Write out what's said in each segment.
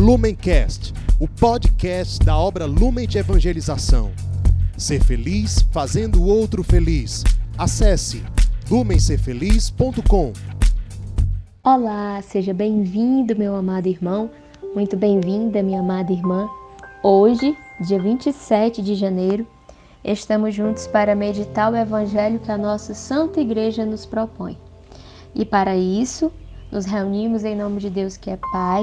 Lumencast, o podcast da obra Lumen de Evangelização. Ser feliz fazendo o outro feliz. Acesse lumencerfeliz.com. Olá, seja bem-vindo, meu amado irmão. Muito bem-vinda, minha amada irmã. Hoje, dia 27 de janeiro, estamos juntos para meditar o evangelho que a nossa Santa Igreja nos propõe. E para isso, nos reunimos em nome de Deus que é Pai,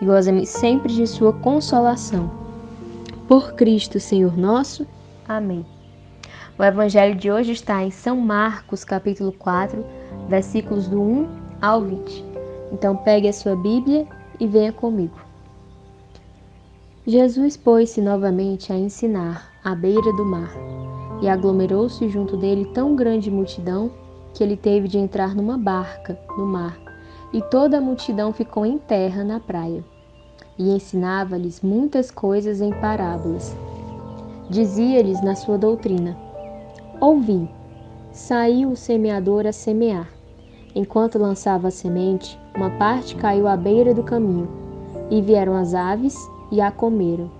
e gozemos sempre de Sua consolação. Por Cristo, Senhor nosso. Amém. O Evangelho de hoje está em São Marcos, capítulo 4, versículos do 1 ao 20. Então pegue a sua Bíblia e venha comigo. Jesus pôs-se novamente a ensinar à beira do mar, e aglomerou-se junto dele tão grande multidão que ele teve de entrar numa barca no mar, e toda a multidão ficou em terra na praia. E ensinava-lhes muitas coisas em parábolas. Dizia-lhes na sua doutrina: Ouvi, saiu o semeador a semear. Enquanto lançava a semente, uma parte caiu à beira do caminho, e vieram as aves e a comeram.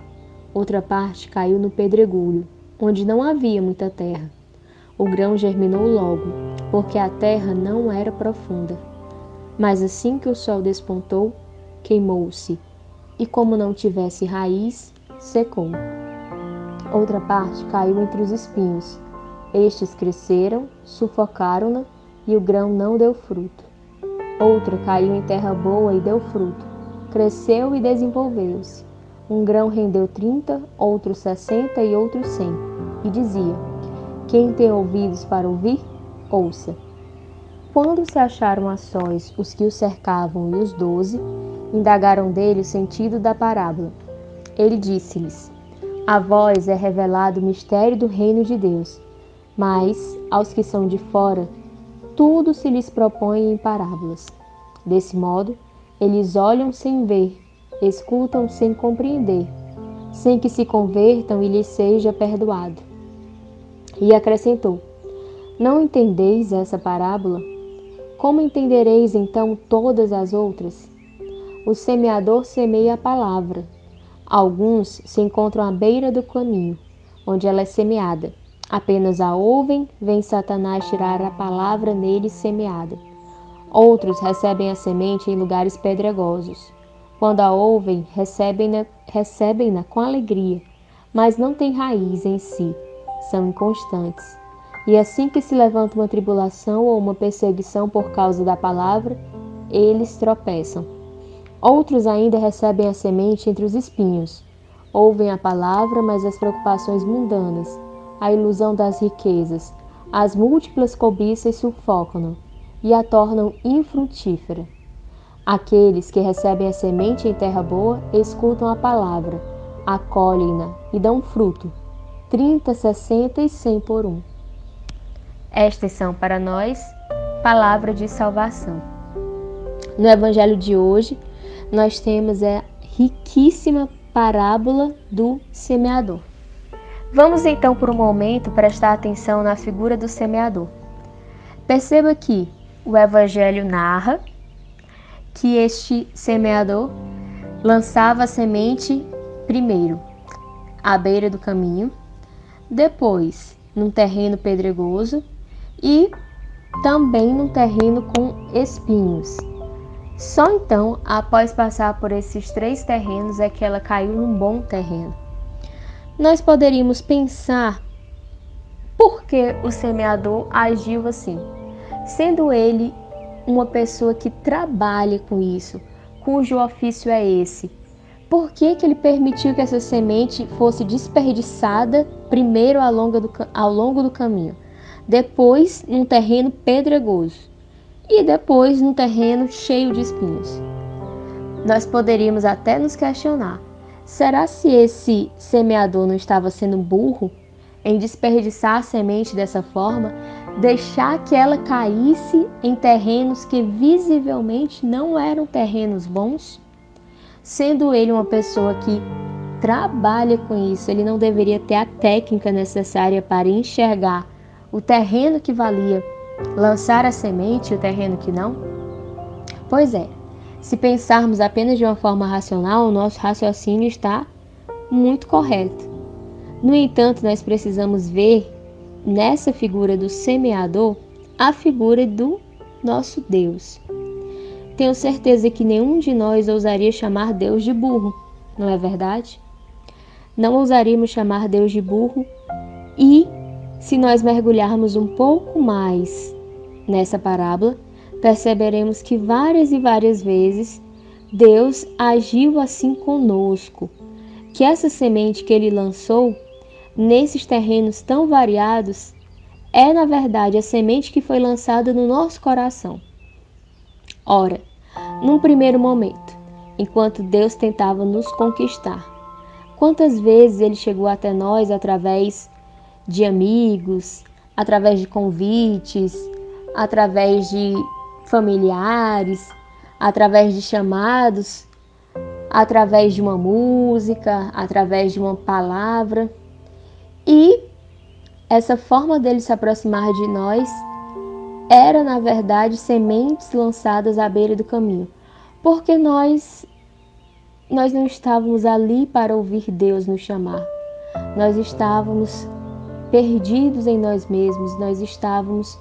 Outra parte caiu no pedregulho, onde não havia muita terra. O grão germinou logo porque a terra não era profunda. Mas assim que o sol despontou, queimou-se, e como não tivesse raiz, secou. Outra parte caiu entre os espinhos. Estes cresceram, sufocaram-na, e o grão não deu fruto. Outra caiu em terra boa e deu fruto. Cresceu e desenvolveu-se. Um grão rendeu trinta, outro sessenta e outro cem. E dizia: Quem tem ouvidos para ouvir, ouça. Quando se acharam a sós os que o cercavam e os doze, indagaram dele o sentido da parábola. Ele disse-lhes: A vós é revelado o mistério do reino de Deus, mas aos que são de fora, tudo se lhes propõe em parábolas. Desse modo, eles olham sem ver, escutam sem compreender, sem que se convertam e lhes seja perdoado. E acrescentou: não entendeis essa parábola? Como entendereis então todas as outras? O semeador semeia a palavra. Alguns se encontram à beira do caminho, onde ela é semeada. Apenas a ouvem, vem Satanás tirar a palavra neles semeada. Outros recebem a semente em lugares pedregosos. Quando a ouvem, recebem-na recebem com alegria, mas não têm raiz em si, são inconstantes. E assim que se levanta uma tribulação ou uma perseguição por causa da palavra, eles tropeçam. Outros ainda recebem a semente entre os espinhos. Ouvem a palavra, mas as preocupações mundanas, a ilusão das riquezas, as múltiplas cobiças sufocam-no e a tornam infrutífera. Aqueles que recebem a semente em terra boa escutam a palavra, acolhem-na e dão fruto, trinta, sessenta e cem por um. Estas são para nós palavra de salvação. No evangelho de hoje, nós temos a riquíssima parábola do semeador. Vamos então por um momento prestar atenção na figura do semeador. Perceba que o evangelho narra que este semeador lançava a semente primeiro à beira do caminho, depois num terreno pedregoso e também num terreno com espinhos. Só então, após passar por esses três terrenos, é que ela caiu num bom terreno. Nós poderíamos pensar por que o semeador agiu assim, sendo ele uma pessoa que trabalha com isso, cujo ofício é esse. Por que, que ele permitiu que essa semente fosse desperdiçada primeiro ao longo do, ao longo do caminho? Depois num terreno pedregoso e depois num terreno cheio de espinhos. nós poderíamos até nos questionar: será se esse semeador não estava sendo burro em desperdiçar a semente dessa forma, deixar que ela caísse em terrenos que visivelmente não eram terrenos bons? Sendo ele uma pessoa que trabalha com isso, ele não deveria ter a técnica necessária para enxergar o terreno que valia lançar a semente e o terreno que não? Pois é, se pensarmos apenas de uma forma racional, o nosso raciocínio está muito correto. No entanto, nós precisamos ver nessa figura do semeador a figura do nosso Deus. Tenho certeza que nenhum de nós ousaria chamar Deus de burro, não é verdade? Não ousaríamos chamar Deus de burro e, se nós mergulharmos um pouco mais nessa parábola, perceberemos que várias e várias vezes Deus agiu assim conosco, que essa semente que ele lançou nesses terrenos tão variados é, na verdade, a semente que foi lançada no nosso coração. Ora, num primeiro momento, enquanto Deus tentava nos conquistar, quantas vezes ele chegou até nós através de amigos, através de convites, através de familiares, através de chamados, através de uma música, através de uma palavra. E essa forma dele se aproximar de nós era, na verdade, sementes lançadas à beira do caminho, porque nós nós não estávamos ali para ouvir Deus nos chamar. Nós estávamos perdidos em nós mesmos, nós estávamos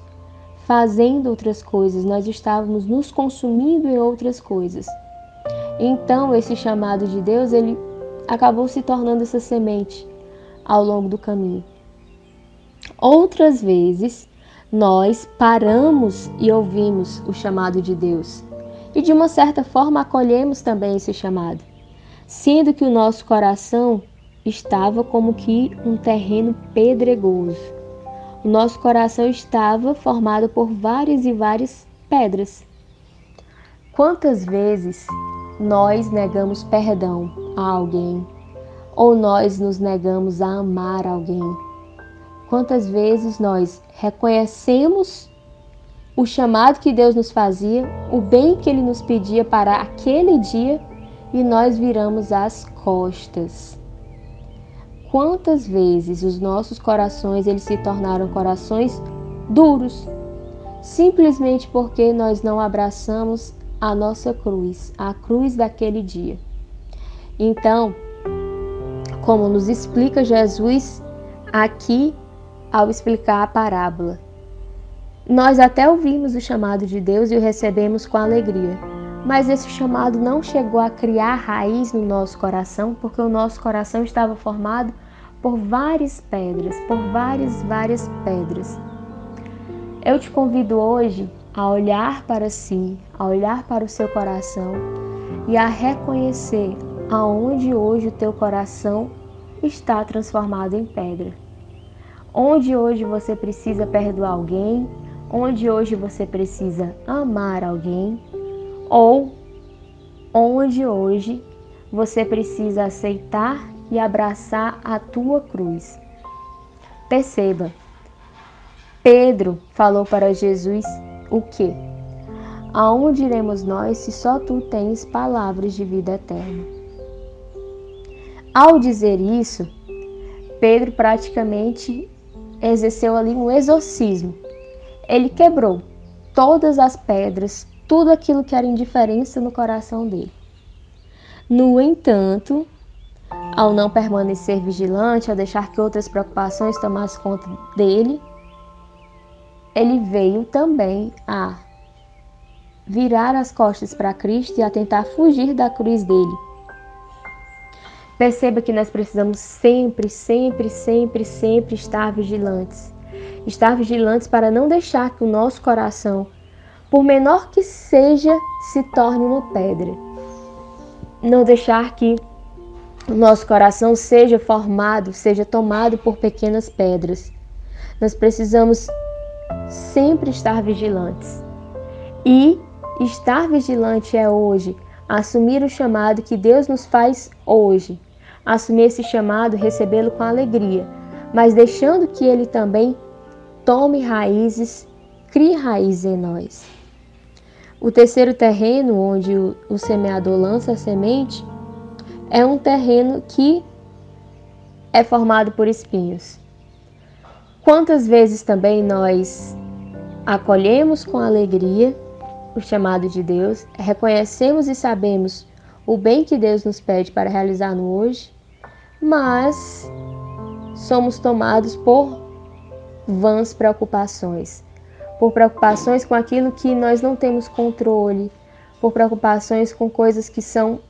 fazendo outras coisas, nós estávamos nos consumindo em outras coisas. Então, esse chamado de Deus, ele acabou se tornando essa semente ao longo do caminho. Outras vezes, nós paramos e ouvimos o chamado de Deus e, de uma certa forma, acolhemos também esse chamado, sendo que o nosso coração estava como que um terreno pedregoso o nosso coração estava formado por várias e várias pedras. Quantas vezes nós negamos perdão a alguém ou nós nos negamos a amar alguém? Quantas vezes nós reconhecemos o chamado que Deus nos fazia, o bem que Ele nos pedia para aquele dia e nós viramos as costas quantas vezes os nossos corações eles se tornaram corações duros, simplesmente porque nós não abraçamos a nossa cruz, a cruz daquele dia. Então, como nos explica Jesus aqui ao explicar a parábola, nós até ouvimos o chamado de Deus e o recebemos com alegria. Mas esse chamado não chegou a criar raiz no nosso coração, porque o nosso coração estava formado por várias pedras, por várias, várias pedras. Eu te convido hoje a olhar para si, a olhar para o seu coração e a reconhecer aonde hoje o teu coração está transformado em pedra. Onde hoje você precisa perdoar alguém, onde hoje você precisa amar alguém, ou onde hoje você precisa aceitar e abraçar a tua cruz. Perceba, Pedro falou para Jesus o que? Aonde iremos nós se só tu tens palavras de vida eterna? Ao dizer isso, Pedro praticamente exerceu ali um exorcismo. Ele quebrou todas as pedras, tudo aquilo que era indiferença no coração dele. No entanto, ao não permanecer vigilante, ao deixar que outras preocupações tomassem conta dele, ele veio também a virar as costas para Cristo e a tentar fugir da cruz dele. Perceba que nós precisamos sempre, sempre, sempre, sempre estar vigilantes. Estar vigilantes para não deixar que o nosso coração, por menor que seja, se torne uma pedra. Não deixar que nosso coração seja formado, seja tomado por pequenas pedras. Nós precisamos sempre estar vigilantes. E estar vigilante é hoje assumir o chamado que Deus nos faz hoje. Assumir esse chamado, recebê-lo com alegria, mas deixando que ele também tome raízes, crie raízes em nós. O terceiro terreno, onde o, semeador lança a semente, é um terreno que é formado por espinhos. Quantas vezes também nós acolhemos com alegria o chamado de Deus, reconhecemos e sabemos o bem que Deus nos pede para realizar no hoje, mas somos tomados por vãs preocupações, por preocupações com aquilo que nós não temos controle, por preocupações com coisas que são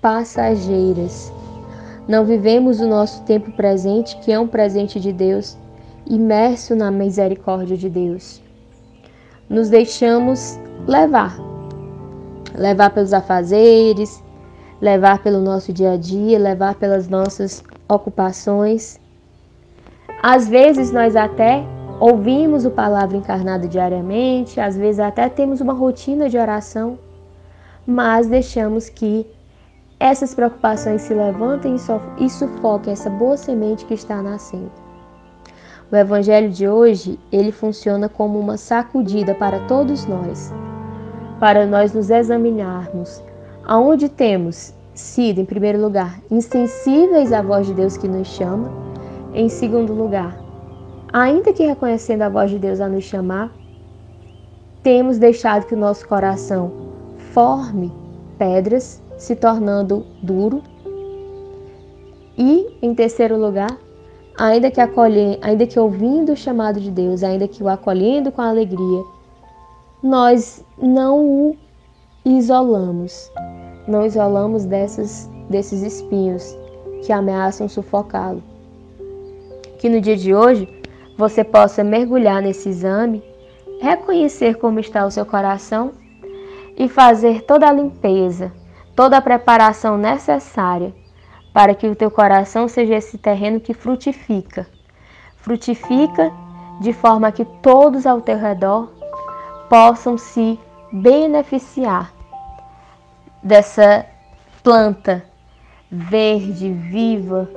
passageiras. Não vivemos o nosso tempo presente, que é um presente de Deus, imerso na misericórdia de Deus. Nos deixamos levar. Levar pelos afazeres, levar pelo nosso dia a dia, levar pelas nossas ocupações. Às vezes nós até ouvimos o palavra encarnada diariamente, às vezes até temos uma rotina de oração, mas deixamos que essas preocupações se levantem e sufoquem essa boa semente que está nascendo. O evangelho de hoje, ele funciona como uma sacudida para todos nós, para nós nos examinarmos aonde temos sido, em primeiro lugar, insensíveis à voz de Deus que nos chama, em segundo lugar, ainda que reconhecendo a voz de Deus a nos chamar, temos deixado que o nosso coração forme pedras, se tornando duro. E, em terceiro lugar, ainda que acolher, ainda que ouvindo o chamado de Deus, ainda que o acolhendo com alegria, nós não o isolamos, não isolamos dessas, desses espinhos que ameaçam sufocá-lo. Que no dia de hoje você possa mergulhar nesse exame, reconhecer como está o seu coração e fazer toda a limpeza, toda a preparação necessária para que o teu coração seja esse terreno que frutifica. Frutifica de forma que todos ao teu redor possam se beneficiar dessa planta verde, viva,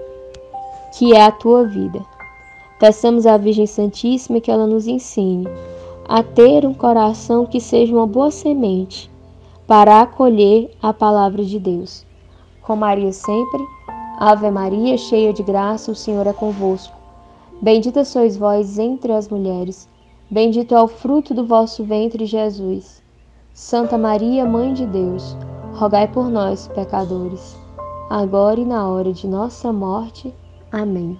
que é a tua vida. Peçamos à Virgem Santíssima que ela nos ensine a ter um coração que seja uma boa semente para acolher a palavra de Deus. Com Maria sempre Ave Maria, cheia de graça, o Senhor é convosco. Bendita sois vós entre as mulheres, bendito é o fruto do vosso ventre, Jesus. Santa Maria, Mãe de Deus, rogai por nós, pecadores, agora e na hora de nossa morte. Amém.